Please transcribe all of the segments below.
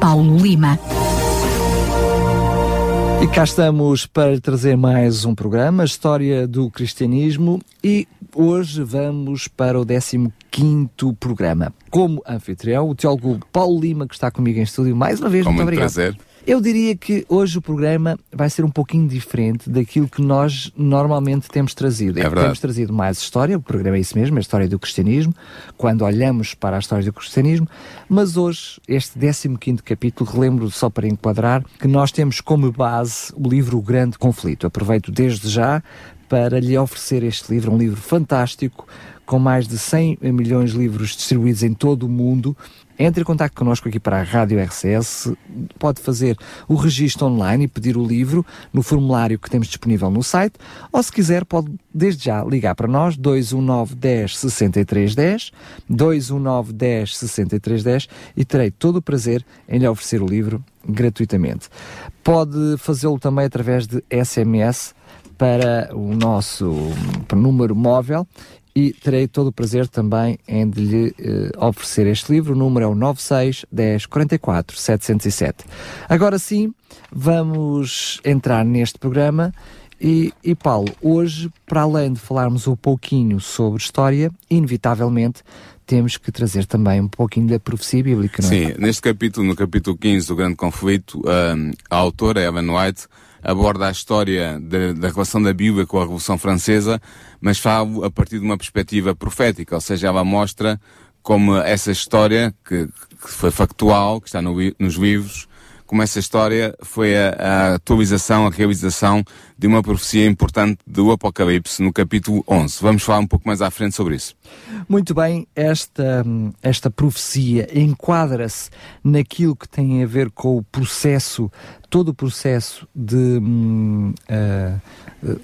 Paulo Lima. E cá estamos para trazer mais um programa, a História do Cristianismo, e hoje vamos para o 15 programa. Como anfitrião, o teólogo Paulo Lima, que está comigo em estúdio, mais uma vez, Com muito, muito obrigado. prazer. Eu diria que hoje o programa vai ser um pouquinho diferente daquilo que nós normalmente temos trazido. É verdade. Temos trazido mais história, o programa é isso mesmo, a história do cristianismo, quando olhamos para a história do cristianismo, mas hoje, este 15º capítulo, relembro só para enquadrar, que nós temos como base o livro O Grande Conflito. Aproveito desde já para lhe oferecer este livro, um livro fantástico, com mais de 100 milhões de livros distribuídos em todo o mundo. Entre em contato connosco aqui para a Rádio RCS, pode fazer o registro online e pedir o livro no formulário que temos disponível no site, ou se quiser pode desde já ligar para nós 219 10 63 10, 219 10 63 10 e terei todo o prazer em lhe oferecer o livro gratuitamente. Pode fazê-lo também através de SMS para o nosso número móvel e terei todo o prazer também em de lhe eh, oferecer este livro. O número é o 96 10 44 707. Agora sim, vamos entrar neste programa. E, e Paulo, hoje, para além de falarmos um pouquinho sobre história, inevitavelmente temos que trazer também um pouquinho da profecia bíblica, não é? Sim, neste capítulo, no capítulo 15 do Grande Conflito, um, a autora, Evan White, aborda a história de- da relação da Bíblia com a Revolução Francesa, mas fala a partir de uma perspectiva profética, ou seja, ela mostra como essa história, que, que foi factual, que está no nos livros, como essa história foi a, a atualização, a realização de uma profecia importante do Apocalipse no capítulo 11. Vamos falar um pouco mais à frente sobre isso. Muito bem, esta, esta profecia enquadra-se naquilo que tem a ver com o processo, todo o processo de, ah,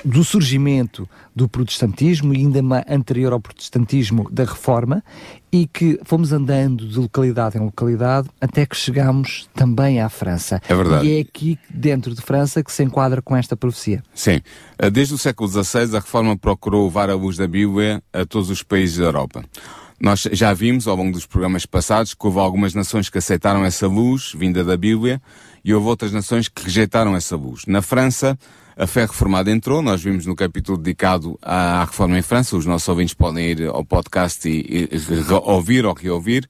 do surgimento do protestantismo e ainda anterior ao protestantismo da reforma e que fomos andando de localidade em localidade até que chegamos também à França. É verdade. E é aqui dentro de França que se enquadra com esta profecia. Sim. Eh, Desde o século XVI, a Reforma procurou levar a luz da Bíblia a todos os países da Europa. Nós já vimos, ao longo dos programas passados, que houve algumas nações que aceitaram essa luz vinda da Bíblia e houve outras nações que rejeitaram essa luz. Na França, a fé reformada entrou, nós vimos no capítulo dedicado à reforma em França, os nossos ouvintes podem ir ao podcast e, e ouvir ou reouvir.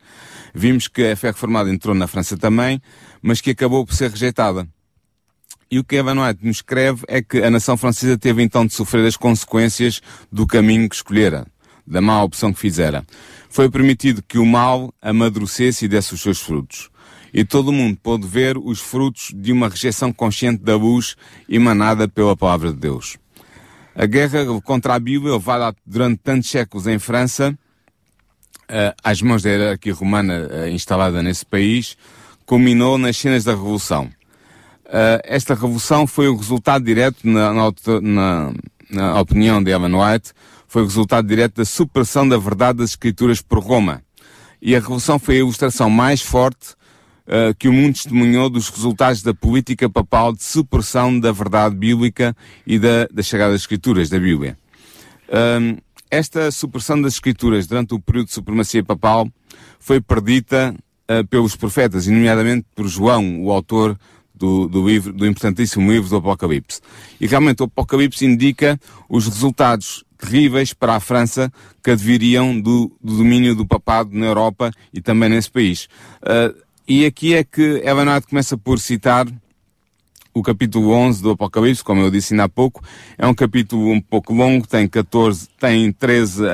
Vimos que a fé reformada entrou na França também, mas que acabou por ser rejeitada. E o que Evan White nos escreve é que a nação francesa teve então de sofrer as consequências do caminho que escolhera, da má opção que fizera. Foi permitido que o mal amadurecesse e desse os seus frutos. E todo mundo pôde ver os frutos de uma rejeição consciente da luz emanada pela palavra de Deus. A guerra contra a Bíblia, levada durante tantos séculos em França, eh, às mãos da hierarquia romana eh, instalada nesse país, culminou nas cenas da Revolução. Uh, esta revolução foi o resultado direto, na, na- na opinião de Evan White, foi o resultado direto da supressão da verdade das escrituras por Roma. E a revolução foi a ilustração mais forte uh, que o mundo testemunhou dos resultados da política papal de supressão da verdade bíblica e da, das sagradas escrituras da Bíblia. Esta supressão das escrituras durante o período de supremacia papal foi perdida uh, pelos profetas, e nomeadamente por João, o autor do, do livro, do importantíssimo livro do Apocalipse. E realmente o Apocalipse indica os resultados terríveis para a França que adviriam do, do domínio do papado na Europa e também nesse país. Uh, e aqui é que Evan White começa por citar o capítulo 11 do Apocalipse, como eu disse ainda há pouco, é um capítulo um pouco longo, tem 14, tem 13 uh,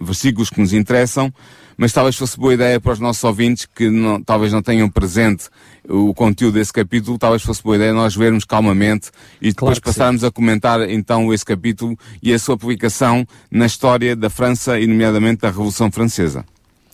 versículos que nos interessam, mas talvez fosse boa ideia para os nossos ouvintes que não, talvez não tenham presente o conteúdo desse capítulo, talvez fosse boa ideia nós vermos calmamente e depois Claro passarmos a comentar então esse capítulo e a sua aplicação na história da França e nomeadamente da Revolução Francesa.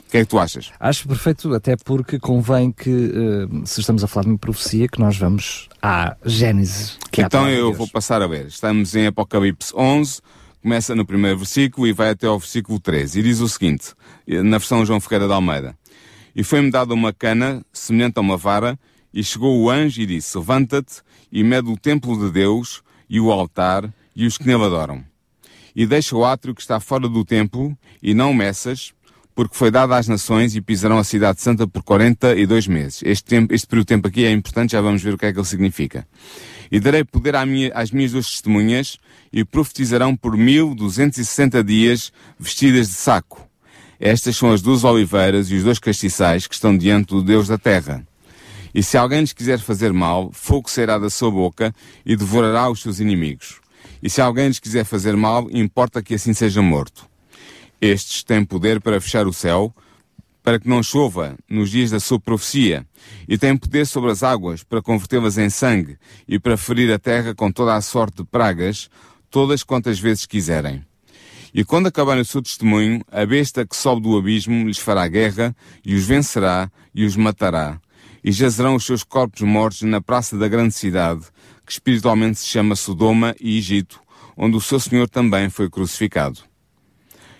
O que é que tu achas? Acho perfeito, até porque convém que, uh, se estamos a falar de uma profecia, que nós vamos à Gênesis. Que então é eu vou passar a ver. Estamos em Apocalipse 11, começa no primeiro versículo e vai até ao versículo 13. E diz o seguinte, na versão João Ferreira de Almeida. E foi-me dada uma cana, semelhante a uma vara, e chegou o anjo e disse, levanta-te e mede o templo de Deus e o altar e os que nele adoram. E deixa o átrio que está fora do templo e não meças, porque foi dada às nações e pisarão a cidade santa por 42 meses. Este, tempo, este período de tempo aqui é importante, já vamos ver o que é que ele significa. E darei poder à minha, às minhas duas testemunhas e profetizarão por 1260 dias vestidas de saco. Estas são as duas oliveiras e os dois castiçais que estão diante do Deus da terra. E se alguém lhes quiser fazer mal, fogo será da sua boca e devorará os seus inimigos. E se alguém lhes quiser fazer mal, importa que assim seja morto. Estes têm poder para fechar o céu, para que não chova nos dias da sua profecia, e têm poder sobre as águas para convertê-las em sangue e para ferir a terra com toda a sorte de pragas, todas quantas vezes quiserem. E quando acabarem o seu testemunho, a besta que sobe do abismo lhes fará guerra e os vencerá e os matará. E jazerão os seus corpos mortos na praça da grande cidade, que espiritualmente se chama Sodoma e Egito, onde o seu Senhor também foi crucificado.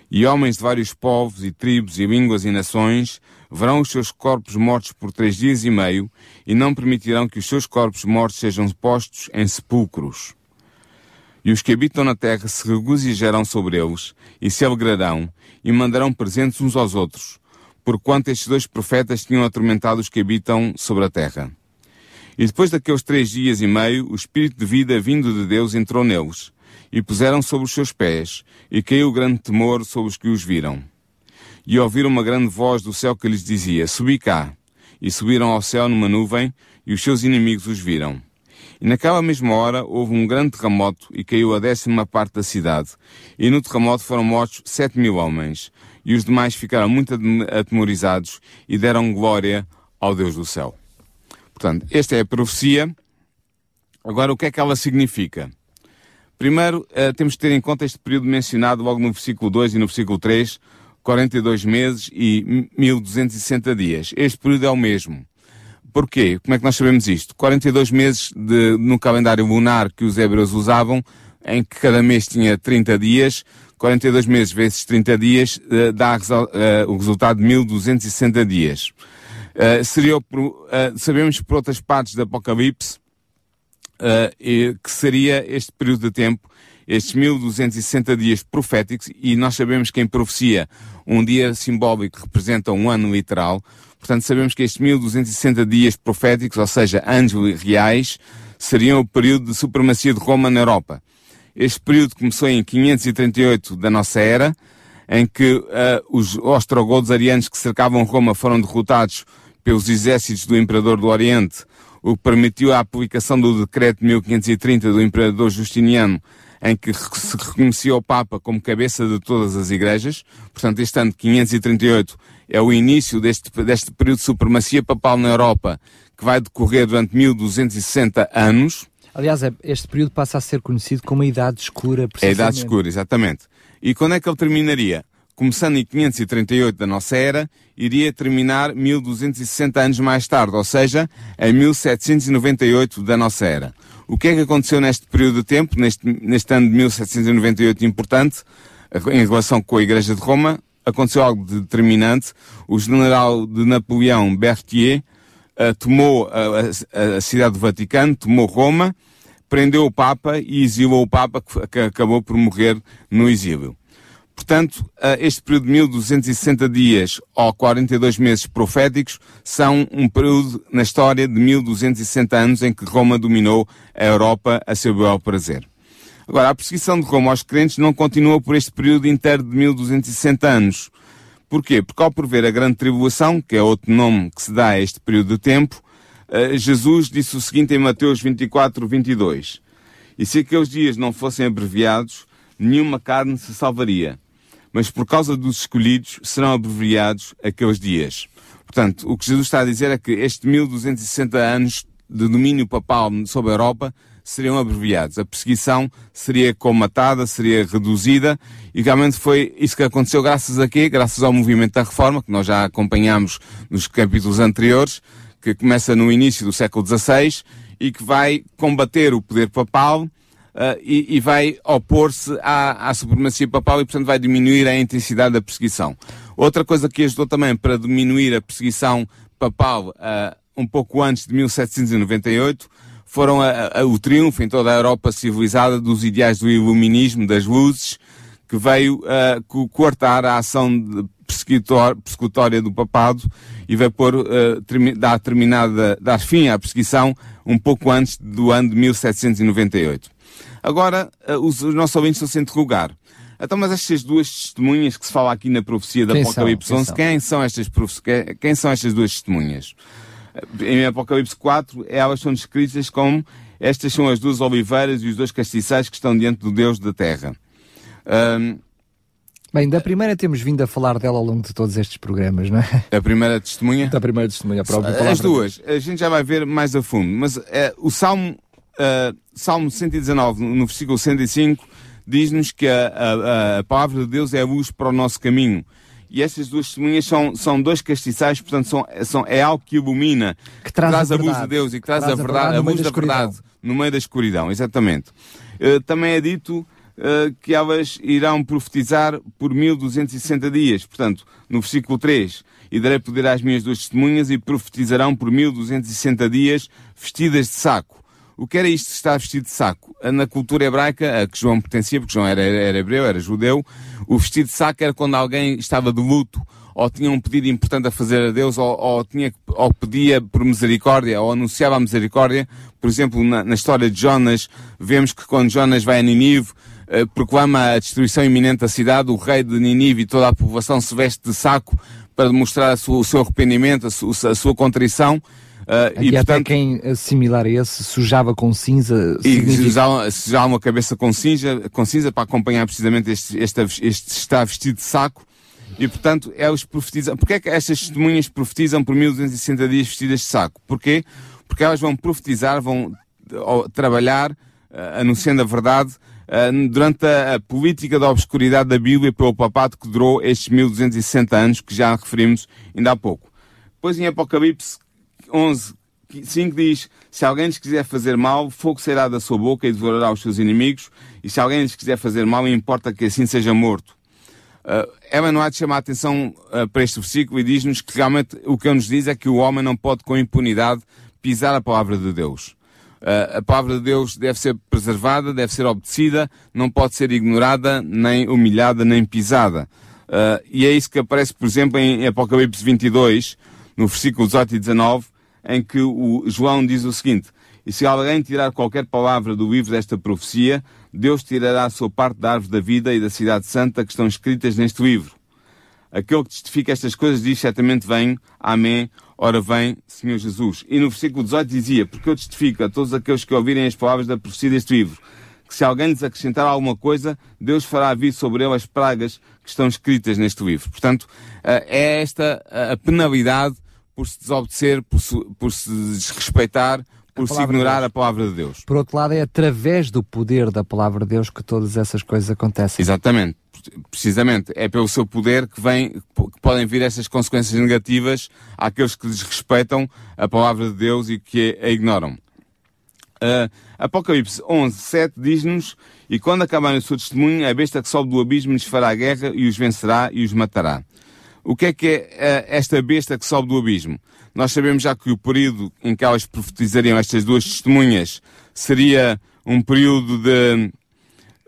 E homens de vários povos e tribos e línguas e nações verão os seus corpos mortos por três dias e meio e não permitirão que os seus corpos mortos sejam postos em sepulcros. E os que habitam na terra se regozijarão sobre eles e se alegrarão e mandarão presentes uns aos outros, porquanto estes dois profetas tinham atormentado os que habitam sobre a terra. E depois daqueles três dias e meio, o Espírito de vida vindo de Deus entrou neles, e puseram sobre os seus pés, e caiu grande temor sobre os que os viram. E ouviram uma grande voz do céu que lhes dizia, Subi cá. E subiram ao céu numa nuvem, e os seus inimigos os viram. E naquela mesma hora houve um grande terremoto, e caiu a décima parte da cidade. E no terremoto foram mortos sete mil homens, e os demais ficaram muito atemorizados, e deram glória ao Deus do céu. Portanto, esta é a profecia. Agora, o que é que ela significa? Primeiro, uh, temos que ter em conta este período mencionado logo no versículo 2 e no versículo 3, 42 meses e 1260 dias. Este período é o mesmo. Porquê? Como é que nós sabemos isto? 42 meses de, no calendário lunar que os hebreus usavam, em que cada mês tinha 30 dias, 42 meses vezes 30 dias uh, dá uh, o resultado de 1260 dias. Uh, seria, sabemos por outras partes do Apocalipse, que seria este período de tempo, estes 1260 dias proféticos, e nós sabemos que em profecia um dia simbólico representa um ano literal, portanto sabemos que estes 1260 dias proféticos, ou seja, anos reais, seriam o período de supremacia de Roma na Europa. Este período começou em 538 da nossa era, em que uh, os ostrogodos arianos que cercavam Roma foram derrotados pelos exércitos do Imperador do Oriente, o que permitiu a aplicação do decreto de 1530 do Imperador Justiniano, em que se reconhecia o Papa como cabeça de todas as igrejas. Portanto, este ano 538 é o início deste, deste período de supremacia papal na Europa, que vai decorrer durante 1260 anos. Aliás, é, este período passa a ser conhecido como a Idade Escura. É a Idade Escura, exatamente. E quando é que ele terminaria? Começando em 538 da nossa era, iria terminar 1260 anos mais tarde, ou seja, em 1798 da nossa era. O que é que aconteceu neste período de tempo, neste, neste ano de 1798 importante, em relação com a Igreja de Roma? Aconteceu algo determinante. O general de Napoleão, Berthier, uh, tomou a, a, a cidade do Vaticano, tomou Roma, prendeu o Papa e exilou o Papa, que acabou por morrer no exílio. Portanto, este período de 1260 dias ou 42 meses proféticos são um período na história de 1260 anos em que Roma dominou a Europa a seu bel prazer. Agora, a perseguição de Roma aos crentes não continua por este período inteiro de 1260 anos. Porquê? Porque ao prever a grande tribulação, que é outro nome que se dá a este período de tempo, Jesus disse o seguinte em Mateus 24, 22. E se aqueles dias não fossem abreviados, nenhuma carne se salvaria mas por causa dos escolhidos serão abreviados aqueles dias. Portanto, o que Jesus está a dizer é que estes 1260 anos de domínio papal sobre a Europa seriam abreviados. A perseguição seria comatada, seria reduzida, e realmente foi isso que aconteceu graças a quê? Graças ao movimento da reforma, que nós já acompanhamos nos capítulos anteriores, que começa no início do século XVI e que vai combater o poder papal, e, e, vai opor-se à, à, supremacia papal e, portanto, vai diminuir a intensidade da perseguição. Outra coisa que ajudou também para diminuir a perseguição papal uh, um pouco antes de 1798 foram a, a, o triunfo em toda a Europa civilizada dos ideais do iluminismo, das luzes, que veio uh, coartar a ação persecutória do papado e vai pôr, uh, termi dar, terminada, dar fim à perseguição um pouco antes do ano de 1798. Agora, uh, os, os, nossos ouvintes estão-se a interrogar. Então, mas estas duas testemunhas que se fala aqui na profecia da Apocalipse 11, quem são, estas, quem são estas duas testemunhas? Em Apocalipse 4, elas são descritas como estas são as duas oliveiras e os dois castiçais que estão diante do Deus da terra. Um, Bem, da primeira temos vindo a falar dela ao longo de todos estes programas, não é? A primeira testemunha? Da primeira testemunha, a própria As duas, a gente já vai ver mais a fundo, mas é, o Salmo uh, Salmo 119, no versículo 105, diz-nos que a, a, a, palavra de Deus é a luz para o nosso caminho. E estas duas testemunhas são, são dois castiçais, portanto, são, são, é algo que ilumina, que traz, traz a, a, luz de Deus e que traz, traz a verdade, a, luz da verdade no meio da escuridão, exatamente. Uh, também é dito uh, que elas irão profetizar por 1260 dias, portanto, no versículo 3, e darei poder às minhas duas testemunhas e profetizarão por 1260 dias vestidas de saco. O que era isto de estar vestido de saco? Na cultura hebraica, a que João pertencia, porque João era, era hebreu, era judeu, o vestido de saco era quando alguém estava de luto, ou tinha um pedido importante a fazer a Deus, ou, ou, tinha, ou pedia por misericórdia, ou anunciava a misericórdia. Por exemplo, na, na história de Jonas, vemos que quando Jonas vai a Ninive, eh, proclama a destruição iminente da cidade, o rei de Ninive e toda a população se veste de saco para demonstrar sua, o seu arrependimento, a sua, a sua contrição, Uh, e, e até quem similar a esse sujava com cinza. E significa... sujava uma cabeça com cinza, com cinza para acompanhar precisamente este, este, este está vestido de saco. E portanto, eles profetizam. Porquê é que estas testemunhas profetizam por 1260 dias vestidas de saco? Porquê? Porque elas vão profetizar, vão trabalhar, uh, anunciando a verdade, uh, durante a, a, política da obscuridade da Bíblia pelo papado que durou estes 1260 anos, que já referimos ainda há pouco. Depois em Apocalipse 11, 5 diz: Se alguém lhes quiser fazer mal, fogo sairá da sua boca e devorará os seus inimigos, e se alguém lhes quiser fazer mal, importa que assim seja morto. Uh, há de chamar a atenção uh, para este versículo e diz-nos que realmente o que ele nos diz é que o homem não pode com impunidade pisar a palavra de Deus. Uh, a palavra de Deus deve ser preservada, deve ser obedecida, não pode ser ignorada, nem humilhada, nem pisada. Uh, e é isso que aparece, por exemplo, em Apocalipse 22, no versículo 18 e 19, em que o João diz o seguinte: E se alguém tirar qualquer palavra do livro desta profecia, Deus tirará a sua parte da árvore da vida e da cidade santa que estão escritas neste livro. Aquele que testifica estas coisas diz certamente vem, amém, ora vem, Senhor Jesus. E no versículo 18 dizia, porque eu testifico a todos aqueles que ouvirem as palavras da profecia deste livro, que se alguém lhes acrescentar alguma coisa, Deus fará vir sobre ele as pragas que estão escritas neste livro. Portanto, eh, é esta a penalidade por se desobedecer, por se, por se desrespeitar, por se ignorar de a palavra de Deus. Por outro lado, é através do poder da palavra de Deus que todas essas coisas acontecem. Exatamente. Precisamente. É pelo seu poder que, vem, que podem vir essas consequências negativas àqueles que desrespeitam a palavra de Deus e que a ignoram. Uh, Apocalipse 11, 7 diz-nos: E quando acabarem o seu testemunho, a besta que sobe do abismo lhes fará guerra e os vencerá e os matará. O que é que é uh, esta besta que sobe do abismo? Nós sabemos já que o período em que elas profetizariam estas duas testemunhas seria um período de,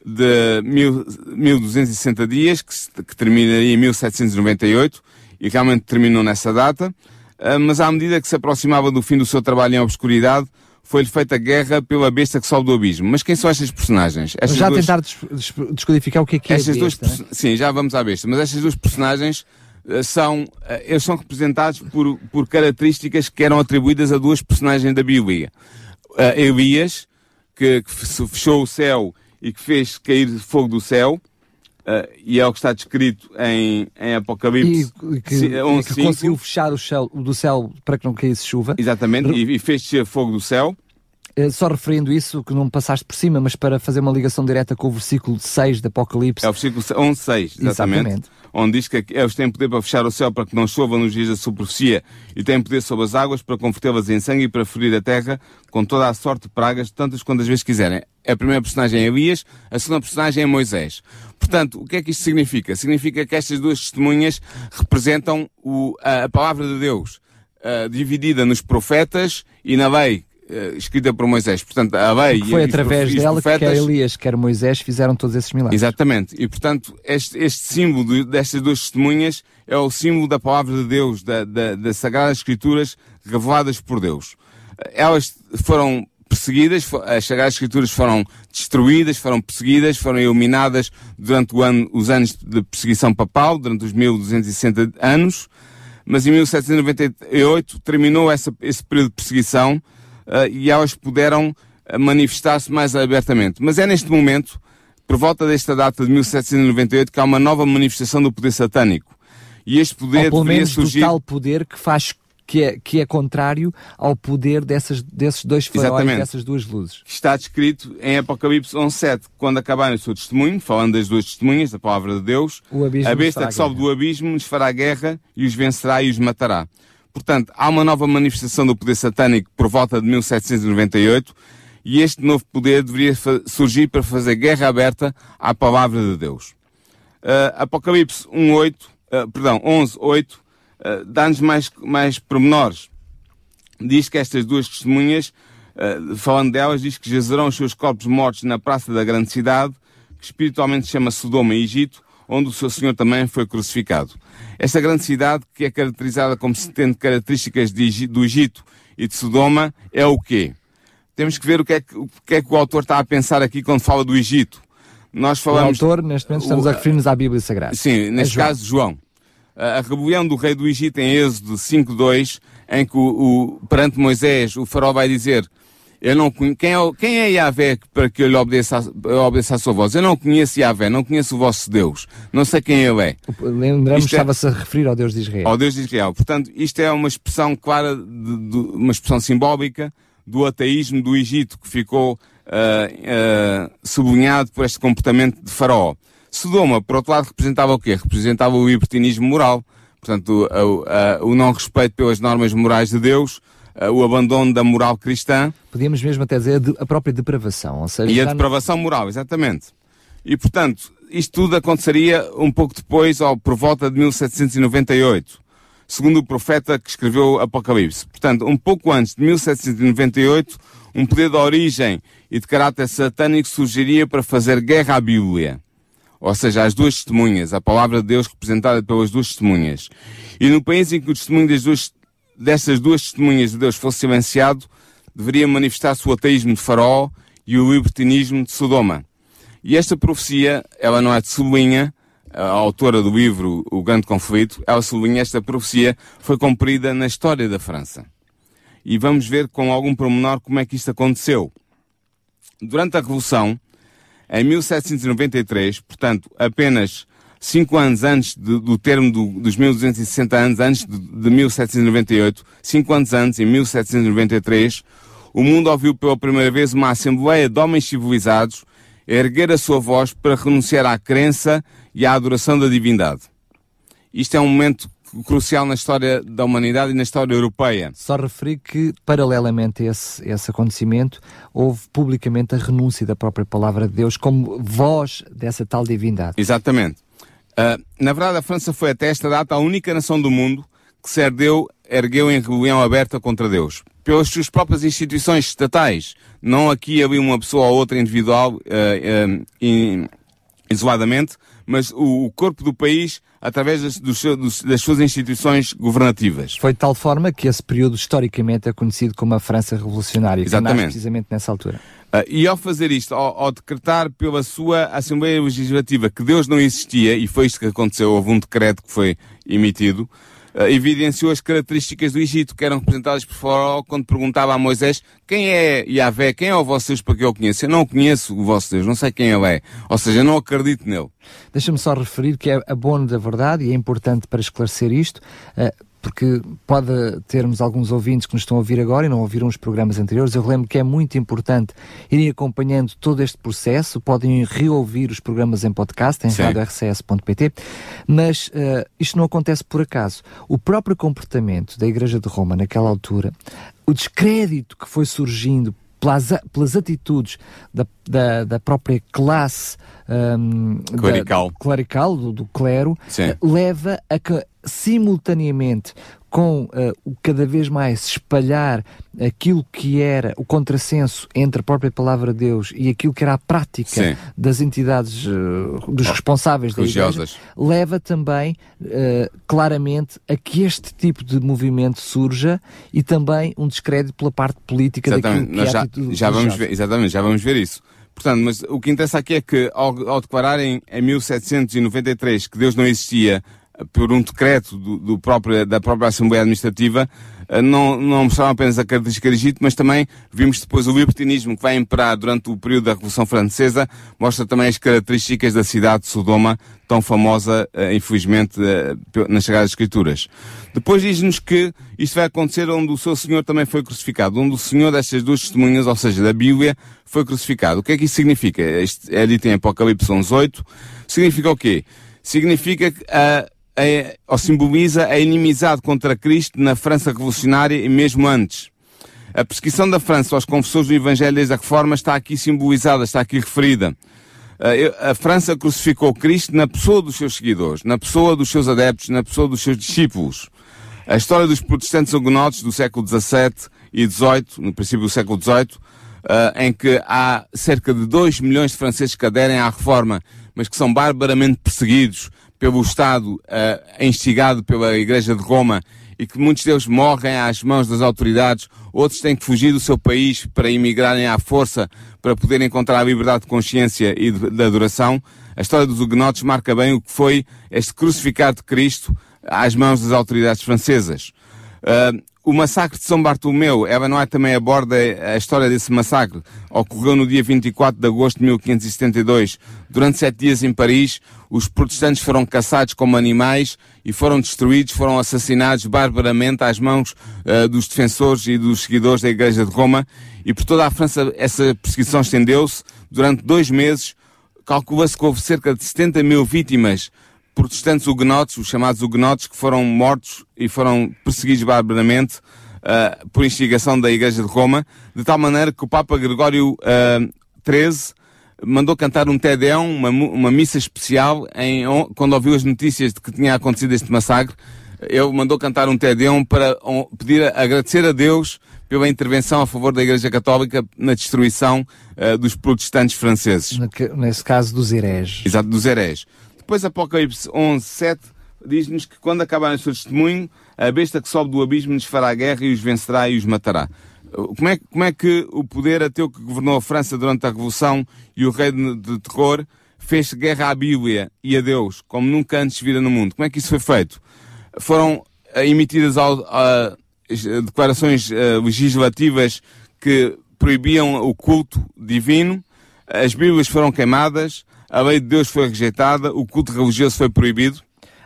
de mil, 1260 dias, que, que terminaria em 1798, e realmente terminou nessa data, uh, mas à medida que se aproximava do fim do seu trabalho em obscuridade, foi-lhe feita guerra pela besta que sobe do abismo. Mas quem são estas personagens? Estas já duas... tentar descodificar o que é que é estas a besta, duas... Né? Sim, já vamos à besta. Mas estas duas personagens eh, são, eh, eles são representados por, por características que eram atribuídas a duas personagens da Bíblia. Uh, Elias, que, que, fechou o céu e que fez cair fogo do céu, uh, e é o que está descrito em, em Apocalipse e, que, 11, que conseguiu fechar o céu, do céu para que não caísse chuva. Exatamente, e, e fez descer fogo do céu. Uh, só referindo isso, que não passaste por cima, mas para fazer uma ligação direta com o versículo 6 do Apocalipse. É o versículo 11, 6, exatamente. exatamente. Onde diz que eles têm poder para fechar o céu para que não chova nos dias da sua profecia e têm poder sobre as águas para convertê-las em sangue e para ferir a terra com toda a sorte de pragas, tantas quantas vezes quiserem. A primeira personagem é Elias, a segunda personagem é Moisés. Portanto, o que é que isto significa? Significa que estas duas testemunhas representam o, a, a palavra de Deus uh, dividida nos profetas e na lei uh, escrita por Moisés. Portanto, a lei foi e, através e dela profetas, que quer Elias, quer Moisés fizeram todos esses milagres. Exatamente. E, portanto, este, este símbolo de, destas duas testemunhas é o símbolo da palavra de Deus, da, da, das Sagradas Escrituras reveladas por Deus. Elas foram perseguidas, as Sagradas Escrituras foram destruídas, foram perseguidas, foram eliminadas durante ano, os anos de perseguição papal, durante os 1260 anos, mas em 1798 terminou essa, esse período de perseguição e elas puderam eh, manifestar-se mais abertamente. Mas é neste momento, por volta desta data de 1798, que há uma nova manifestação do poder satânico. E este poder Ou pelo menos surgir... do tal poder que faz que é, que é contrário ao poder dessas, desses dois faróis, dessas duas luzes. Está descrito em Apocalipse 11.7, quando acabarem o seu testemunho, falando das duas testemunhas, da palavra de Deus, a besta que sobe do abismo nos fará guerra e os vencerá e os matará. Portanto, há uma nova manifestação do poder satânico por volta de 1798 e este novo poder deveria surgir para fazer guerra aberta à palavra de Deus. Uh, Apocalipse 1.8, uh, perdão, 11.8 uh, dá-nos mais, mais pormenores. Diz que estas duas testemunhas, uh, falando delas, diz que jazerão os seus corpos mortos na praça da grande cidade, que espiritualmente se chama Sodoma e Egito, onde o seu Senhor também foi crucificado. Esta grande cidade, que é caracterizada como tendo características de, do Egito e de Sodoma, é o quê? Temos que ver o que, é que, o que é que o autor está a pensar aqui quando fala do Egito. Nós falamos... O autor, neste momento, estamos o, a referir-nos à Bíblia Sagrada. Sim, neste é caso, João a rebelião do rei do Egito em Êxodo 5.2, em que o, o, perante Moisés o faraó vai dizer eu não, quem, é, quem é Yahvé para que eu lhe obedeça, obedeça a sua voz? Eu não conheço Yahvé, não conheço o vosso Deus. Não sei quem ele é. Lembramos que é, estava-se a referir ao Deus de Israel. Ao Deus de Israel. Portanto, isto é uma expressão clara, de, de, uma expressão simbólica do ateísmo do Egito, que ficou uh, uh, sublinhado por este comportamento de faraó. Sodoma, por outro lado, representava o quê? Representava o libertinismo moral. Portanto, o, o, o não respeito pelas normas morais de Deus, o abandono da moral cristã. Podíamos mesmo até dizer a própria depravação. Ou seja, e a depravação moral, exatamente. E, portanto, isto tudo aconteceria um pouco depois, ou por volta de 1798, segundo o profeta que escreveu Apocalipse. Portanto, um pouco antes de 1798, um poder de origem e de caráter satânico surgiria para fazer guerra à Bíblia ou seja, as duas testemunhas, a palavra de Deus representada pelas duas testemunhas. E no país em que o testemunho das duas, dessas duas testemunhas de Deus fosse silenciado, deveria manifestar-se o ateísmo de Faraó e o libertinismo de Sodoma. E esta profecia, ela não é de sublinha, a autora do livro O Grande Conflito, ela sublinha esta profecia, foi cumprida na história da França. E vamos ver com algum pormenor como é que isto aconteceu. Durante a Revolução, em 1793, portanto, apenas cinco anos antes de, do termo do, dos 1260 anos, antes de, de 1798, cinco anos antes, em 1793, o mundo ouviu pela primeira vez uma assembleia de homens civilizados erguer a sua voz para renunciar à crença e à adoração da divindade. Isto é um momento crucial na história da humanidade e na história europeia. Só referi que, paralelamente a esse, esse acontecimento, houve publicamente a renúncia da própria palavra de Deus como voz dessa tal divindade. Exatamente. Uh, na verdade, a França foi até esta data a única nação do mundo que se ergueu em rebelião aberta contra Deus. Pelas suas próprias instituições estatais. Não aqui havia uma pessoa ou outra individual, uh, uh, in, isoladamente, mas o, o corpo do país através das, dos, das suas instituições governativas. Foi de tal forma que esse período historicamente é conhecido como a França Revolucionária, Exatamente. precisamente nessa altura. Uh, e ao fazer isto, ao, ao, decretar pela sua Assembleia Legislativa que Deus não existia, e foi isto que aconteceu, houve um decreto que foi emitido, evidenciou as características do Egito, que eram representadas por Faraó quando perguntava a Moisés quem é Yahvé, quem é o vosso Deus para que eu conheça. Eu não conheço o vosso Deus, não sei quem ele é. Ou seja, não acredito nele. Deixa-me só referir que é abono da verdade e é importante para esclarecer isto. Uh, porque pode termos alguns ouvintes que nos estão a ouvir agora e não ouviram os programas anteriores. Eu lembro que é muito importante irem acompanhando todo este processo, podem reouvir os programas em podcast em radiorcs.pt, mas uh, isto não acontece por acaso. O próprio comportamento da Igreja de Roma naquela altura, o descrédito que foi surgindo pelas, pelas atitudes da, da, da própria classe um, clerical, da, clerical. do, do clero, uh, leva a que simultaneamente com uh, o cada vez mais espalhar aquilo que era o contrassenso entre a própria palavra de Deus e aquilo que era a prática Sim. das entidades, uh, dos oh, responsáveis da igreja, leva também uh, claramente a que este tipo de movimento surja e também um descrédito pela parte política exatamente. daquilo que é já, já vamos ver, Exatamente, já vamos ver isso. Portanto, mas o que interessa aqui é que ao, ao declararem em 1793 que Deus não existia por um decreto do, do próprio, da própria Assembleia Administrativa, eh, não, não mostraram apenas a característica legítima, mas também vimos depois o libertinismo que vai imperar durante o período da Revolução Francesa, mostra também as características da cidade de Sodoma, tão famosa, uh, infelizmente, uh, nas Sagradas Escrituras. Depois diz-nos que isto vai acontecer onde o seu Senhor também foi crucificado, onde o Senhor destas duas testemunhas, ou seja, da Bíblia, foi crucificado. O que é que isso significa? Este é dito em Apocalipse 11.8. Significa o quê? Significa que a é, ou simboliza a inimizade contra Cristo na França revolucionária e mesmo antes. A perseguição da França aos confessores do Evangelho desde a Reforma está aqui simbolizada, está aqui referida. A França crucificou Cristo na pessoa dos seus seguidores, na pessoa dos seus adeptos, na pessoa dos seus discípulos. A história dos protestantes hugonotes do século XVII e XVIII, no princípio do século XVIII, em que há cerca de 2 milhões de franceses que aderem à Reforma, mas que são barbaramente perseguidos, pelo Estado, uh, instigado pela Igreja de Roma, e que muitos deles morrem às mãos das autoridades, outros têm que fugir do seu país para emigrarem à força para poderem encontrar a liberdade de consciência e de, de adoração. A história dos huguenotes marca bem o que foi este crucificado de Cristo às mãos das autoridades francesas. Uh, o massacre de São Bartolomeu, ela não é também aborda a história desse massacre. Ocorreu no dia 24 de agosto de 1572. Durante sete dias em Paris, os protestantes foram caçados como animais e foram destruídos, foram assassinados barbaramente às mãos uh, dos defensores e dos seguidores da Igreja de Roma. E por toda a França essa perseguição estendeu-se. Durante dois meses, calcula-se que houve cerca de 70 mil vítimas protestantes huguenotes, os chamados huguenotes, que foram mortos e foram perseguidos barbaramente uh, por instigação da Igreja de Roma, de tal maneira que o Papa Gregório XIII mandou cantar um Tedeum, uma, uma missa especial, em, quando ouviu as notícias de que tinha acontecido este massacre. Ele mandou cantar um Tedeum para pedir, agradecer a Deus pela intervenção a favor da Igreja Católica na destruição uh, dos protestantes franceses. Nesse caso dos hereges. Exato, dos hereges. Depois Apocalipse 11, 7 diz-nos que quando acabar o seu testemunho, a besta que sobe do abismo nos fará guerra e os vencerá e os matará. Como é, como é que o poder ateu que governou a França durante a Revolução e o reino de terror fez guerra à Bíblia e a Deus, como nunca antes vira no mundo? Como é que isso foi feito? Foram uh, emitidas uh, declarações uh, legislativas que proibiam o culto divino, as Bíblias foram queimadas, a lei de Deus foi rejeitada, o culto religioso foi proibido.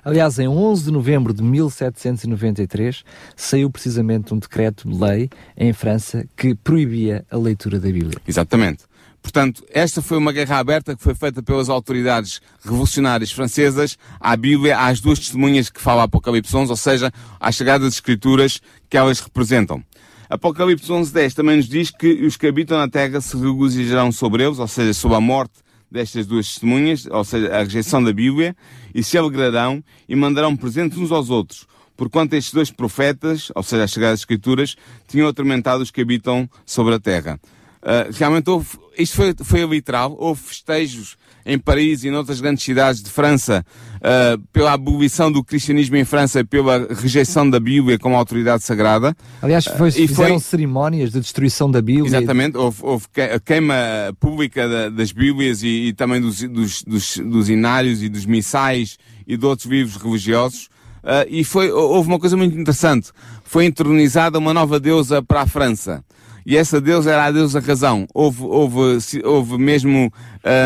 Aliás, em 11 de novembro de 1793, saiu precisamente um decreto-lei em França que proibia a leitura da Bíblia. Exatamente. Portanto, esta foi uma guerra aberta que foi feita pelas autoridades revolucionárias francesas à Bíblia, às duas testemunhas que fala Apocalipse 11, ou seja, às Sagradas Escrituras que elas representam. Apocalipse 11.10 também nos diz que os que habitam na terra se regozijarão sobre eles, ou seja, sobre a morte destas duas testemunhas, ou seja, a rejeição da Bíblia, e se alegrarão e mandarão presentes uns aos outros, porquanto estes dois profetas, ou seja, as Sagradas Escrituras, tinham atormentado os que habitam sobre a terra. Uh, realmente houve, isto foi, foi literal, houve festejos em Paris e noutras grandes cidades de França uh, pela abolição do cristianismo em França e pela rejeição da Bíblia como autoridade sagrada. Aliás, foi, uh, fizeram foi... cerimónias de destruição da Bíblia. Exatamente, houve, houve queima pública da, das Bíblias e, e também dos, dos, dos, dos, inários e dos missais e de outros livros religiosos. Uh, e foi, houve uma coisa muito interessante. Foi entronizada uma nova deusa para a França e essa deusa era a deusa razão. Houve, houve, houve mesmo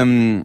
um,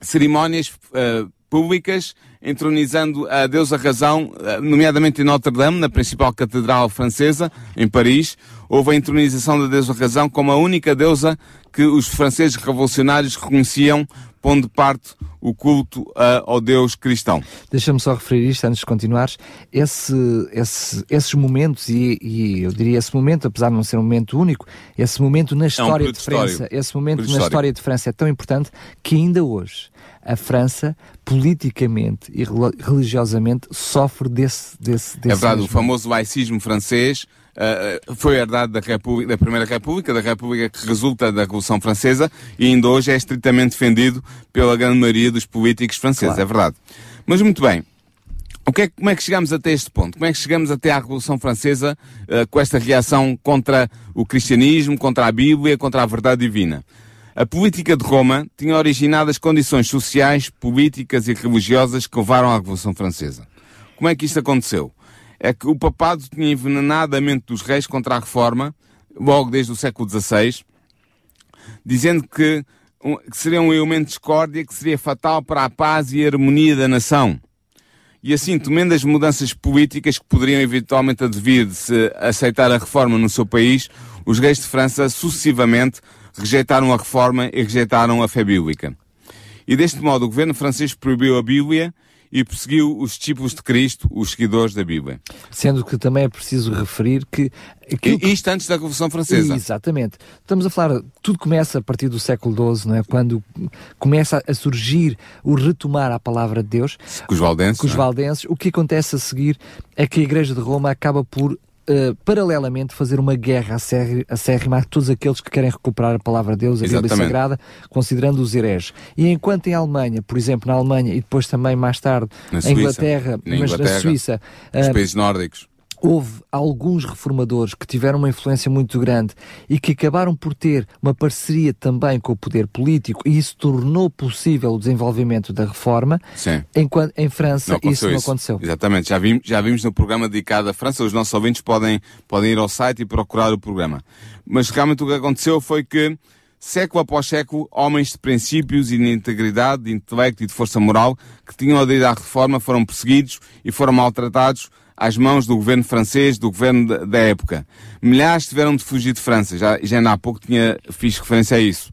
cerimónias uh, públicas entronizando a deusa razão, eh, nomeadamente em Notre-Dame, na principal catedral francesa, em Paris, houve a entronização da deusa razão como a única deusa que os franceses revolucionários reconheciam pondo de parte o culto uh, ao Deus cristão. Deixa-me só referir isto antes de continuares. Esse, esse, esses momentos, e, e, eu diria esse momento, apesar de não ser um momento único, esse momento na história é um de França, esse momento na história de França é tão importante que ainda hoje a França, politicamente e religiosamente, sofre desse, desse, desse É verdade, mesmo. o famoso laicismo francês uh, foi herdado da, República, da Primeira República, da República que resulta da Revolução Francesa e ainda hoje é estritamente defendido pela grande maioria dos políticos franceses, claro. é verdade. Mas muito bem, o que é, como é que chegamos até este ponto? Como é que chegamos até à Revolução Francesa uh, com esta reação contra o cristianismo, contra a Bíblia, contra a verdade divina? A política de Roma tinha originado as condições sociais, políticas e religiosas que levaram à Revolução Francesa. Como é que isto aconteceu? É que o papado tinha envenenado a mente dos reis contra a reforma, logo desde o século XVI, dizendo que, que seria um elemento de discórdia que seria fatal para a paz e a harmonia da nação. E assim, temendo as mudanças políticas que poderiam eventualmente advir de se aceitar a reforma no seu país, os reis de França sucessivamente rejeitaram a reforma e rejeitaram a fé bíblica. E deste modo o governo francês proibiu a Bíblia e perseguiu os discípulos de Cristo, os seguidores da Bíblia. Sendo que também é preciso referir que... que... Isto antes da Revolução Francesa. Exatamente. Estamos a falar, tudo começa a partir do século XII, não é? Quando começa a surgir o retomar a palavra de Deus. Com os valdenses. Com os é? valdenses. O que acontece a seguir é que a Igreja de Roma acaba por uh, paralelamente, fazer uma guerra acérrima a todos aqueles que querem recuperar a palavra de Deus, a Exatamente. Bíblia Sagrada, considerando os hereges. E enquanto em Alemanha, por exemplo, na Alemanha e depois também mais tarde na em Inglaterra, na mas Inglaterra, na Suíça, os uh, países nórdicos houve alguns reformadores que tiveram uma influência muito grande e que acabaram por ter uma parceria também com o poder político e isso tornou possível o desenvolvimento da reforma. Sim. Enquanto em França não isso não aconteceu. Exatamente, já vimos, já vimos no programa dedicado à França, os nossos ouvintes podem, podem ir ao site e procurar o programa. Mas realmente o que aconteceu foi que século após século, homens de princípios e de integridade, de intelecto e de força moral que tinham aderido à reforma foram perseguidos e foram maltratados às mãos do governo francês, do governo da época. Milhares tiveram de fugir de França, já, já há pouco tinha, fiz referência a isso.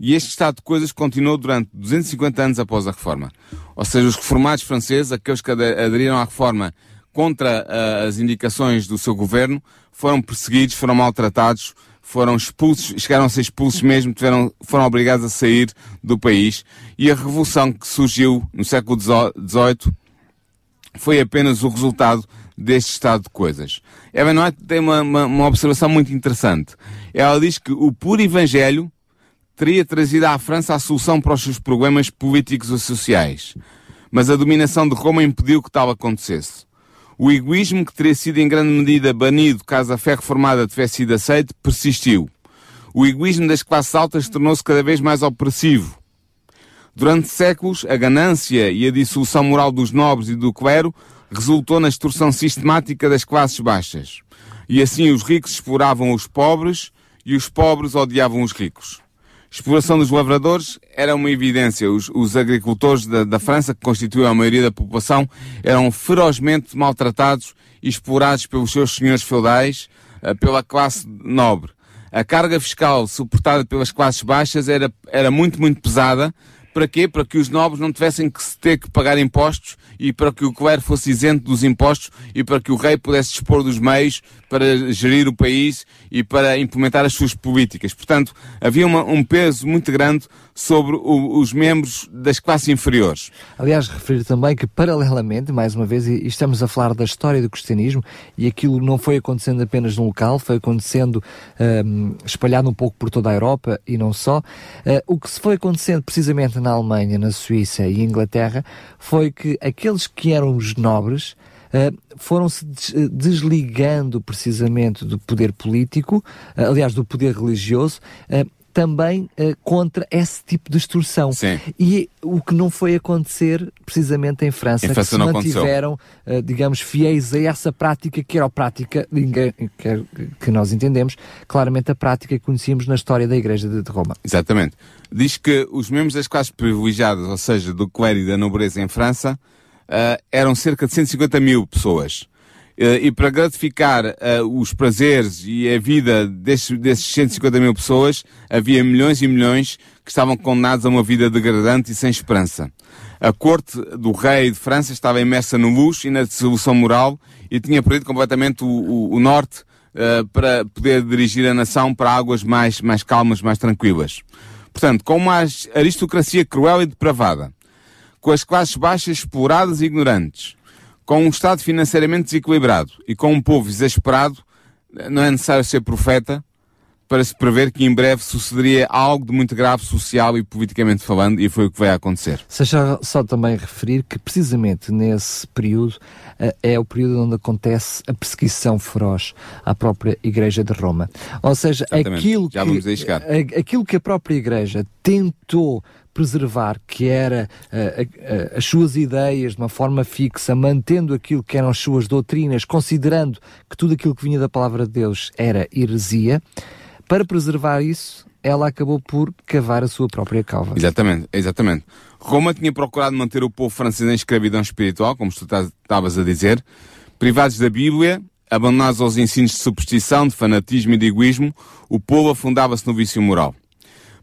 E este estado de coisas continuou durante 250 anos após a reforma. Ou seja, os reformados franceses, aqueles que aderiram à reforma contra uh, as indicações do seu governo, foram perseguidos, foram maltratados, foram expulsos, chegaram a ser expulsos mesmo, tiveram, foram obrigados a sair do país. E a revolução que surgiu no século XVIII foi apenas o resultado deste estado de coisas. Ellen White tem uma, uma, uma observação muito interessante. Ela diz que o puro Evangelho teria trazido à França a solução para os seus problemas políticos e sociais. Mas a dominação de Roma impediu que tal acontecesse. O egoísmo que teria sido em grande medida banido caso a fé reformada tivesse sido aceite, persistiu. O egoísmo das classes altas tornou-se cada vez mais opressivo. Durante séculos, a ganância e a dissolução moral dos nobres e do clero resultou na extorsão sistemática das classes baixas. E assim os ricos exploravam os pobres e os pobres odiavam os ricos. A exploração dos lavradores era uma evidência. Os, os agricultores da, da, França, que constituem a maioria da população, eram ferozmente maltratados e explorados pelos seus senhores feudais, eh, pela classe nobre. A carga fiscal suportada pelas classes baixas era, era muito, muito pesada. Para quê? Para que os nobres não tivessem que ter que pagar impostos e para que o clero fosse isento dos impostos e para que o rei pudesse dispor dos meios para gerir o país e para implementar as suas políticas. Portanto, havia uma, um peso muito grande sobre o, os membros das classes inferiores. Aliás, referir também que, paralelamente, mais uma vez, e estamos a falar da história do cristianismo, e aquilo não foi acontecendo apenas num local, foi acontecendo um, espalhado um pouco por toda a Europa e não só. Uh, o que se foi acontecendo precisamente na Alemanha, na Suíça e Inglaterra foi que aqueles que eram os nobres Uh, foram-se desligando precisamente do poder político, uh, aliás, do poder religioso, também uh, contra esse tipo de extorsão. Sim. E o que não foi acontecer precisamente em França, em França que se mantiveram, uh, digamos, fiéis a essa prática que era a prática que, que nós entendemos, claramente a prática que conhecíamos na história da Igreja de Roma. Exatamente. Diz que os membros das classes privilegiadas, ou seja, do clero e da nobreza em França, uh, eram cerca de 150 mil pessoas. Uh, e para gratificar uh, os prazeres e a vida desses, desses 150 mil pessoas, havia milhões e milhões que estavam condenados a uma vida degradante e sem esperança. A corte do rei de França estava imersa no luxo e na dissolução moral e tinha perdido completamente o, o, o norte uh, para poder dirigir a nação para águas mais, mais calmas, mais tranquilas. Portanto, com uma aristocracia cruel e depravada, com as classes baixas exploradas e ignorantes, com um Estado financeiramente desequilibrado e com um povo exasperado, não é necessário ser profeta para se prever que em breve sucederia algo de muito grave social e politicamente falando, e foi o que vai acontecer. Seja só também referir que precisamente nesse período uh, é o período onde acontece a perseguição feroz à própria Igreja de Roma. Ou seja, aquilo que, aquilo que a própria Igreja tentou preservar, que era uh, as suas ideias de uma forma fixa, mantendo aquilo que eram as suas doutrinas, considerando que tudo aquilo que vinha da palavra de Deus era heresia, para preservar isso, ela acabou por cavar a sua própria cova. Exatamente, exatamente. Roma tinha procurado manter o povo francês em escravidão espiritual, como tu estavas a dizer, privados da Bíblia, abandonados aos ensinos de superstição, de fanatismo e de egoísmo, o povo afundava-se no vício moral.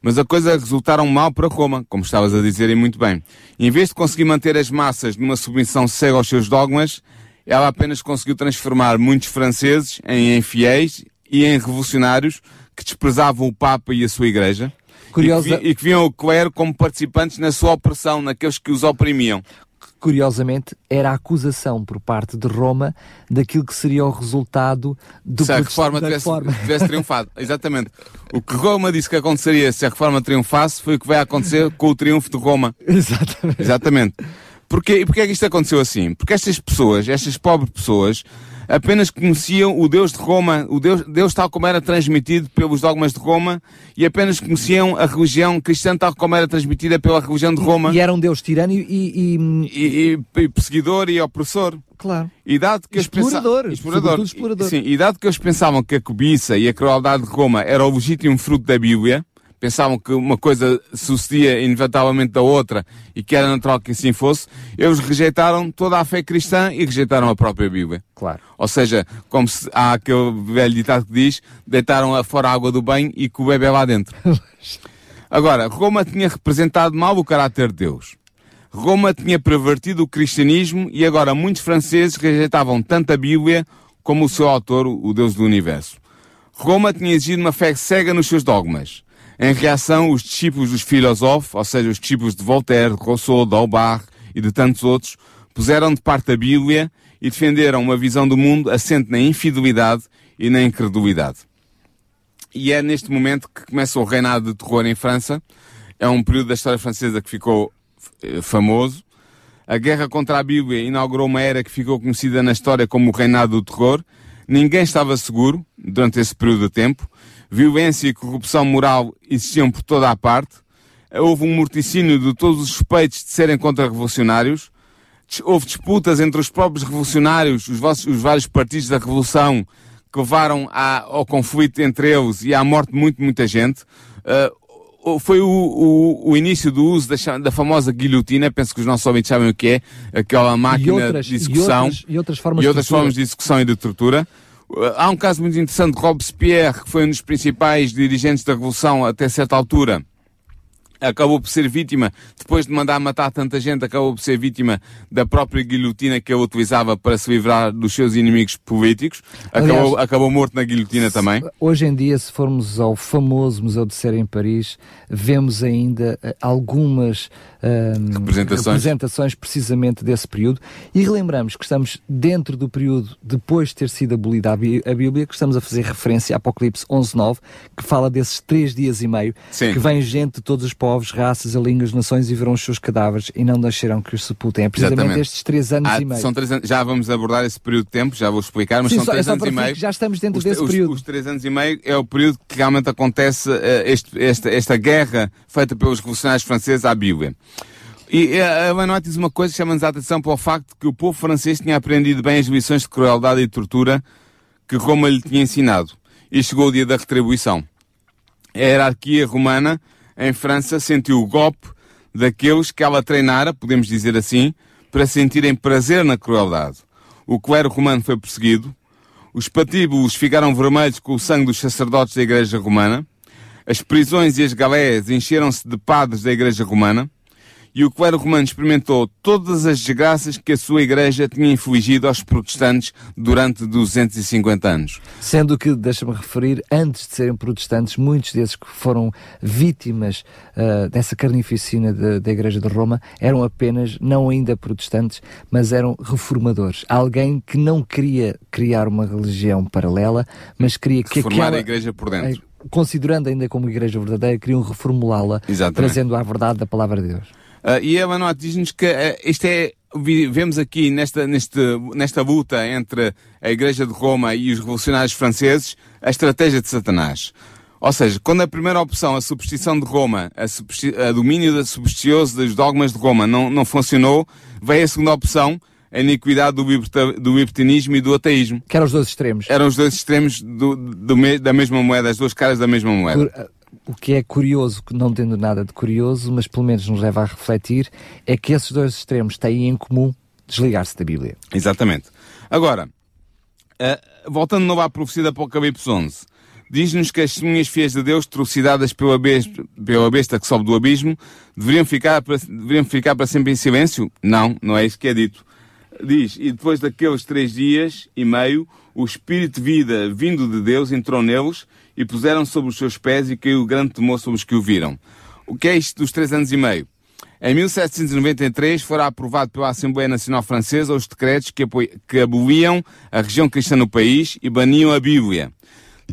Mas a coisa resultaram mal para Roma, como estavas a dizer e muito bem. em vez de conseguir manter as massas numa submissão cega aos seus dogmas, ela apenas conseguiu transformar muitos franceses em infiéis e em revolucionários que desprezavam o Papa e a sua Igreja. Curiosa... E, que, e que viam o clero como participantes na sua opressão, naqueles que os oprimiam curiosamente, era a acusação por parte de Roma daquilo que seria o resultado do se a reforma tivesse, reforma. tivesse triunfado. Exatamente. O que Roma disse que aconteceria se a reforma triunfasse foi o que vai acontecer com o triunfo de Roma. Exatamente. Exatamente. Porquê, e porquê é que isto aconteceu assim? Porque estas pessoas, estas pobres pessoas, apenas conheciam o Deus de Roma, o Deus, Deus tal como era transmitido pelos dogmas de Roma, e apenas conheciam a religião cristã tal como era transmitida pela religião de Roma. E, e era um Deus tirano e, e, e, e perseguidor e opressor. Claro. E dado que explorador, explorador, explorador. Sim, e dado que eles pensavam que a cobiça e a crueldade de Roma era o legítimo fruto da Bíblia, pensavam que uma coisa sucedia inevitavelmente da outra e que era natural que assim fosse, eles rejeitaram toda a fé cristã e rejeitaram a própria Bíblia. Claro. Ou seja, como se, há aquele velho ditado que diz, deitaram fora a água do banho e que o bebê lá dentro. Agora, Roma tinha representado mal o caráter de Deus. Roma tinha pervertido o cristianismo e agora muitos franceses rejeitavam tanto a Bíblia como o seu autor, o Deus do Universo. Roma tinha exigido uma fé cega nos seus dogmas. Em reação, os discípulos dos filósofos, ou seja, os discípulos de Voltaire, de Rousseau, de e de tantos outros, puseram de parte a Bíblia e defenderam uma visão do mundo assente na infidelidade e na incredulidade. E é neste momento que começa o reinado de terror em França. É um período da história francesa que ficou eh, famoso. A guerra contra a Bíblia inaugurou uma era que ficou conhecida na história como o reinado do terror. Ninguém estava seguro durante esse período de tempo violência e corrupção moral existiam por toda a parte, houve um morticínio de todos os suspeitos de serem contra-revolucionários, houve disputas entre os próprios revolucionários, os, vossos, os vários partidos da Revolução, que levaram à, ao conflito entre eles e à morte de muito, muita gente. Uh, foi o, o, o, início do uso da, da, famosa guilhotina, penso que os nossos ouvintes sabem o que é, aquela máquina outras, de execução e outras, e outras formas, e outras de, formas de execução e de tortura. Uh, há um caso muito interessante. De Robespierre, que foi um dos principais dirigentes da Revolução até certa altura, acabou por ser vítima, depois de mandar matar tanta gente, acabou por ser vítima da própria guilhotina que ele utilizava para se livrar dos seus inimigos políticos. Acabou, Aliás, acabou morto na guilhotina também. Hoje em dia, se formos ao famoso Museu de Cera em Paris, vemos ainda uh, algumas uh, representações. representações precisamente desse período e relembramos que estamos dentro do período depois de ter sido abolida a Bíblia, que estamos a fazer referência a Apocalipse 11.9, que fala desses três dias e meio, Sim. que vem gente de todos os povos, raças, línguas, nações e verão os seus cadáveres e não deixarão que os sepultem. É precisamente Exatamente. estes três anos Há, e meio. São três anos, já vamos abordar esse período de tempo, já vou explicar, mas Sim, são só, três é anos e meio. Já estamos dentro os, desse os, período. Os três anos e meio é o período que realmente acontece uh, este, esta, esta guerra feita pelos revolucionários franceses à Bíblia. E a Ellen diz uma coisa que chama-nos a atenção para o facto que o povo francês tinha aprendido bem as lições de crueldade e tortura que Roma lhe tinha ensinado. E chegou o dia da retribuição. A hierarquia romana em França sentiu o golpe daqueles que ela treinara, podemos dizer assim, para sentirem prazer na crueldade. O clero romano foi perseguido, os patíbulos ficaram vermelhos com o sangue dos sacerdotes da Igreja Romana, as prisões e as galeias encheram-se de padres da Igreja Romana, e o clero romano experimentou todas as desgraças que a sua igreja tinha infligido aos protestantes durante 250 anos. Sendo que, deixa-me referir, antes de serem protestantes, muitos desses que foram vítimas uh, dessa carnificina da igreja de Roma eram apenas, não ainda protestantes, mas eram reformadores. Alguém que não queria criar uma religião paralela, mas queria que Reformar aquela... a igreja por dentro. Considerando ainda como igreja verdadeira, queriam reformulá-la, trazendo a verdade da palavra de Deus. Uh, e a Manote diz-nos que uh, isto é, vemos aqui nesta, neste, nesta luta entre a Igreja de Roma e os revolucionários franceses, a estratégia de Satanás. Ou seja, quando a primeira opção, a superstição de Roma, a, a domínio supersticioso dos dogmas de Roma não, não funcionou, veio a segunda opção, a iniquidade do, liberta, do libertinismo e do ateísmo. Que eram os dois extremos. Eram os dois extremos do, do, da mesma moeda, as duas caras da mesma moeda. O que é curioso, não tendo nada de curioso, mas pelo menos nos leva a refletir, é que esses dois extremos têm em comum desligar-se da Bíblia. Exatamente. Agora, uh, voltando de novo à profecia de Apocalipse 11, diz-nos que as testemunhas fiéis de Deus, trucidadas pela besta, pela besta que sobe do abismo, deveriam ficar, para, deveriam ficar para sempre em silêncio? Não, não é isso que é dito. Diz, e depois daqueles três dias e meio, o Espírito de vida vindo de Deus entrou neles e puseram sobre os seus pés e caiu grande temor sobre os que o viram. O que é isto dos três anos e meio? Em 1793 fora aprovado pela Assembleia Nacional Francesa os decretos que, que aboliam a região cristã no país e baniam a Bíblia.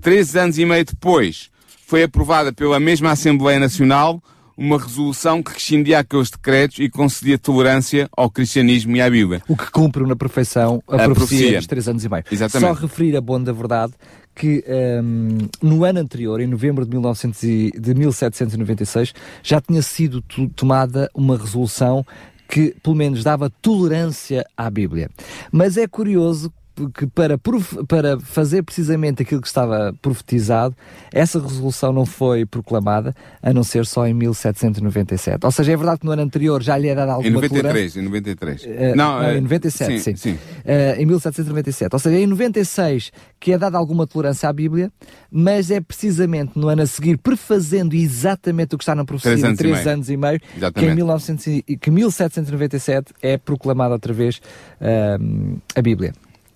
Três anos e meio depois foi aprovada pela mesma Assembleia Nacional uma resolução que rescindia aqueles decretos e concedia tolerância ao cristianismo e à Bíblia. O que cumpre na perfeição a, a profecia, profecia dos três anos e meio. Exatamente. Só referir a bom da verdade que um, no ano anterior, em novembro de, 1900 e, de 1796, já tinha sido tomada uma resolução que, pelo menos, dava tolerância à Bíblia. Mas é curioso que para, para fazer precisamente aquilo que estava profetizado, essa resolução não foi proclamada, a não ser só em 1797. Ou seja, é verdade que no ano anterior já lhe era dada alguma Em 93, em 93. Uh, não, não, em 97, sim. sim. sim. Uh, em 1797. Ou seja, em 96 que é dada alguma tolerância à Bíblia, mas é precisamente no ano a seguir, prefazendo exatamente o que está na profecia três de três anos e meio, que em 1900, que 1797 é proclamada outra vez uh, a Bíblia.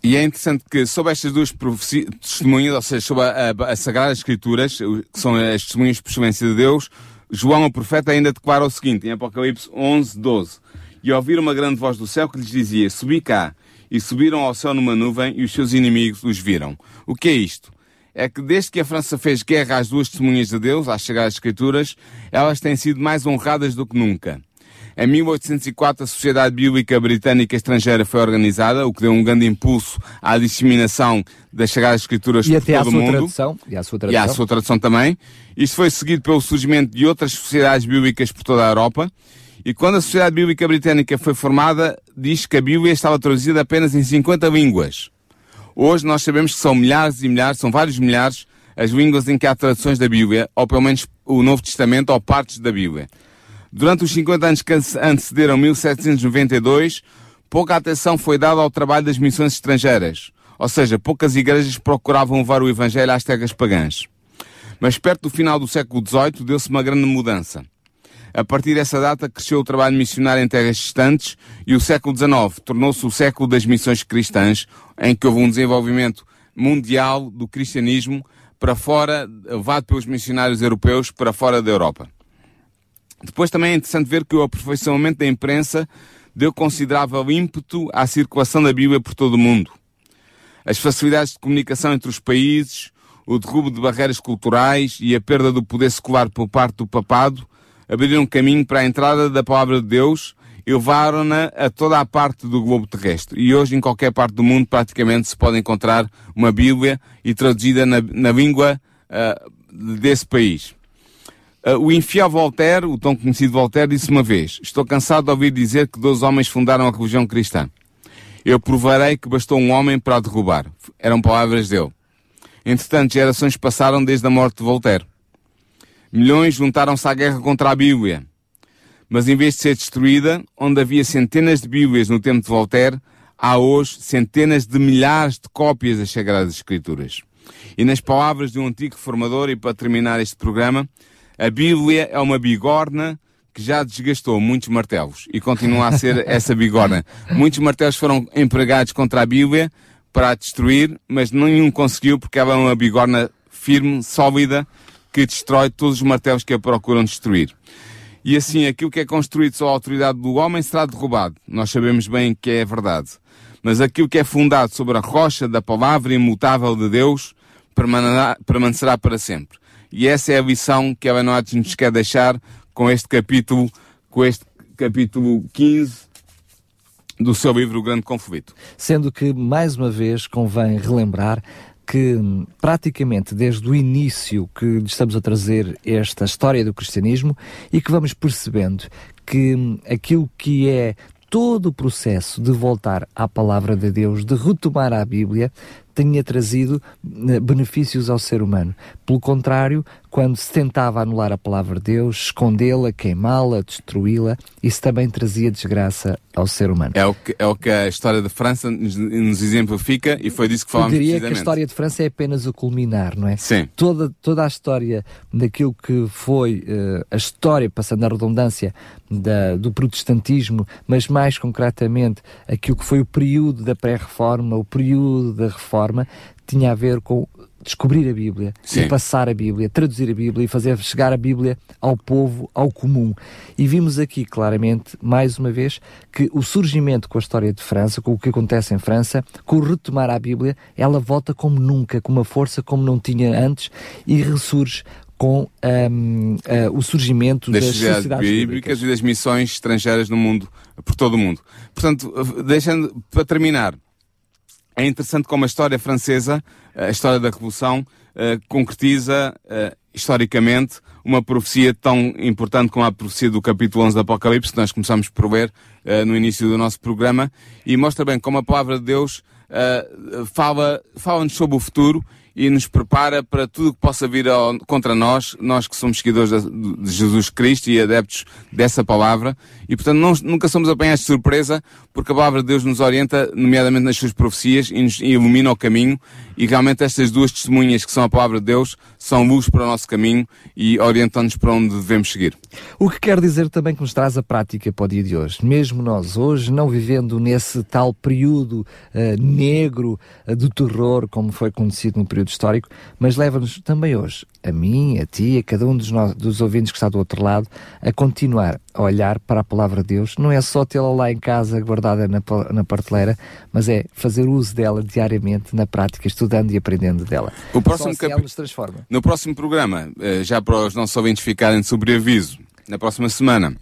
E é interessante que sobre estas duas testemunhas, ou seja, sobre a, a, a Sagradas Escrituras, que são as testemunhas por de Deus, João, o profeta, ainda declara o seguinte, em Apocalipse 11, 12. E ouviram uma grande voz do céu que lhes dizia, subi cá. E subiram ao céu numa nuvem e os seus inimigos os viram. O que é isto? É que desde que a França fez guerra às duas testemunhas de Deus, às Sagradas Escrituras, elas têm sido mais honradas do que nunca. Em 1804, a Sociedade Bíblica Britânica Estrangeira foi organizada, o que deu um grande impulso à disseminação das Sagradas Escrituras e por até todo o mundo. Tradução, e à sua tradução. E à sua tradução também. Isto foi seguido pelo surgimento de outras sociedades bíblicas por toda a Europa. E quando a Sociedade Bíblica Britânica foi formada, diz que a Bíblia estava traduzida apenas em 50 línguas. Hoje nós sabemos que são milhares e milhares, são vários milhares, as línguas em que há traduções da Bíblia, ou pelo menos o Novo Testamento, ou partes da Bíblia. Durante os 50 anos que antecederam 1792, pouca atenção foi dada ao trabalho das missões estrangeiras. Ou seja, poucas igrejas procuravam levar o Evangelho às terras pagãs. Mas perto do final do século XVIII deu-se uma grande mudança. A partir dessa data cresceu o trabalho missionário em terras distantes e o século XIX tornou-se o século das missões cristãs, em que houve um desenvolvimento mundial do cristianismo para fora, levado pelos missionários europeus para fora da Europa. Depois também é interessante ver que o aperfeiçoamento da imprensa deu considerável ímpeto à circulação da Bíblia por todo o mundo. As facilidades de comunicação entre os países, o derrubo de barreiras culturais e a perda do poder secular por parte do papado abriram caminho para a entrada da palavra de Deus e levaram-na a toda a parte do globo terrestre. E hoje, em qualquer parte do mundo, praticamente se pode encontrar uma Bíblia e traduzida na, na língua uh, desse país. Uh, o infiel Voltaire, o tão conhecido Voltaire, disse uma vez: Estou cansado de ouvir dizer que dois homens fundaram a religião cristã. Eu provarei que bastou um homem para a derrubar. Eram palavras dele. Entretanto, gerações passaram desde a morte de Voltaire. Milhões juntaram-se à guerra contra a Bíblia. Mas em vez de ser destruída, onde havia centenas de Bíblias no tempo de Voltaire, há hoje centenas de milhares de cópias das Sagradas Escrituras. E nas palavras de um antigo reformador, e para terminar este programa, a Bíblia é uma bigorna que já desgastou muitos martelos e continua a ser essa bigorna. Muitos martelos foram empregados contra a Bíblia para a destruir, mas nenhum conseguiu porque ela é uma bigorna firme, sólida, que destrói todos os martelos que a procuram destruir. E assim, aquilo que é construído sob a autoridade do homem será derrubado. Nós sabemos bem que é verdade. Mas aquilo que é fundado sobre a rocha da palavra imutável de Deus permanecerá para sempre. E essa é a lição que a Benoit nos quer deixar com este capítulo, com este capítulo 15 do seu livro O Grande Conflito. Sendo que, mais uma vez, convém relembrar que praticamente desde o início que estamos a trazer esta história do cristianismo e que vamos percebendo que aquilo que é todo o processo de voltar à palavra de Deus, de retomar a Bíblia, tenha trazido eh, benefícios ao ser humano. Pelo contrário, quando se tentava anular a palavra de Deus, escondê-la, queimá-la, destruí-la, isso também trazia desgraça ao ser humano. É o que, é o que a história de França nos, nos exemplifica e foi disso que falámos Eu diria que a história de França é apenas o culminar, não é? Sim. Toda, toda a história daquilo que foi uh, a história, passando a redundância, da, do protestantismo, mas mais concretamente aquilo que foi o período da pré-reforma, o período da reforma, tinha a ver com descobrir a Bíblia, e passar a Bíblia, traduzir a Bíblia e fazer chegar a Bíblia ao povo, ao comum. E vimos aqui claramente, mais uma vez, que o surgimento com a história de França, com o que acontece em França, com o retomar a Bíblia, ela volta como nunca, com uma força como não tinha antes e ressurge com um, uh, o surgimento das, das sociedades bíblicas, bíblicas e das missões estrangeiras no mundo, por todo o mundo. Portanto, deixando para terminar, é interessante como a história francesa, a história da Revolução, uh, concretiza uh, historicamente uma profecia tão importante como a profecia do capítulo 11 do Apocalipse, que nós começamos por uh, no início do nosso programa, e mostra bem como a palavra de Deus fala, fala-nos sobre o futuro e nos prepara para tudo que possa vir ao, contra nós, nós que somos seguidores de, de, Jesus Cristo e adeptos dessa palavra. E, portanto, não, nunca somos apanhados de surpresa, porque a palavra de Deus nos orienta, nomeadamente nas suas profecias, e nos ilumina o caminho. E realmente estas duas testemunhas, que são a palavra de Deus, são luz para o nosso caminho e orientam-nos para onde devemos seguir. O que quer dizer também que nos traz a prática para o dia de hoje. Mesmo nós, hoje, não vivendo nesse tal período uh, negro uh, do terror, como foi conhecido no período período histórico, mas leva-nos também hoje, a mim, a ti, a cada um dos, nós, dos ouvintes que está do outro lado, a continuar a olhar para a palavra de Deus. Não é só tê-la lá em casa guardada na, na prateleira, mas é fazer uso dela diariamente, na prática, estudando e aprendendo dela. O próximo só assim nos transforma. No próximo programa, eh, já para os nossos ouvintes ficarem de sobreaviso, na próxima semana,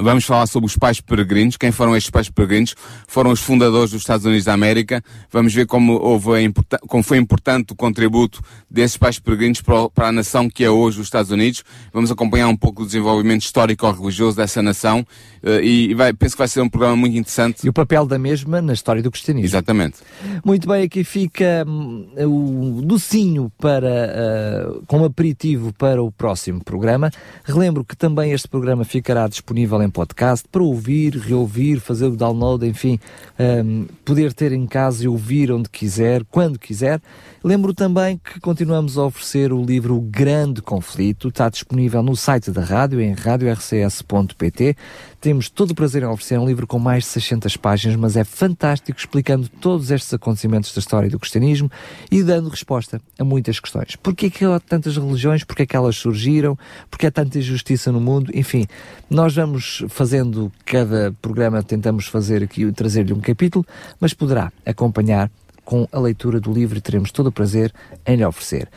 Vamos falar sobre os pais peregrinos. Quem foram estes pais peregrinos? Foram os fundadores dos Estados Unidos da América. Vamos ver como, houve como foi importante o contributo desses pais peregrinos para, a nação que é hoje os Estados Unidos. Vamos acompanhar um pouco o desenvolvimento histórico-religioso dessa nação uh, e vai, penso que vai ser um programa muito interessante. E o papel da mesma na história do cristianismo. Exatamente. Muito bem, aqui fica um, o docinho para, uh, como aperitivo para o próximo programa. Relembro que também este programa ficará disponível em em podcast para ouvir, reouvir, fazer o download, enfim, um, poder ter em casa e ouvir onde quiser, quando quiser. Lembro também que continuamos a oferecer o livro Grande Conflito, está disponível no site da rádio, em radiorcs.pt. Temos todo o prazer em oferecer um livro com mais de 600 páginas, mas é fantástico explicando todos estes acontecimentos da história do cristianismo e dando resposta a muitas questões. Porquê que há tantas religiões? Porquê é que elas surgiram? Porquê há tanta injustiça no mundo? Enfim, nós vamos fazendo cada programa, tentamos fazer aqui, trazer-lhe um capítulo, mas poderá acompanhar com a leitura do livro e teremos todo o prazer em lhe oferecer.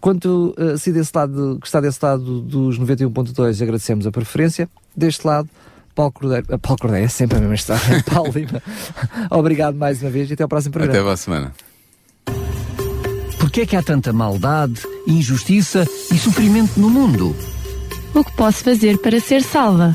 Quanto uh, se desse lado, que está desse lado dos 91.2, agradecemos a preferência. Deste lado, Paulo Cordeiro, uh, Paulo Cordeiro é sempre a mesma história, Paulo Lima. Obrigado mais uma vez e até ao próximo programa. Até a semana. Porquê é que há tanta maldade, injustiça e sofrimento no mundo? O que posso fazer para ser salva?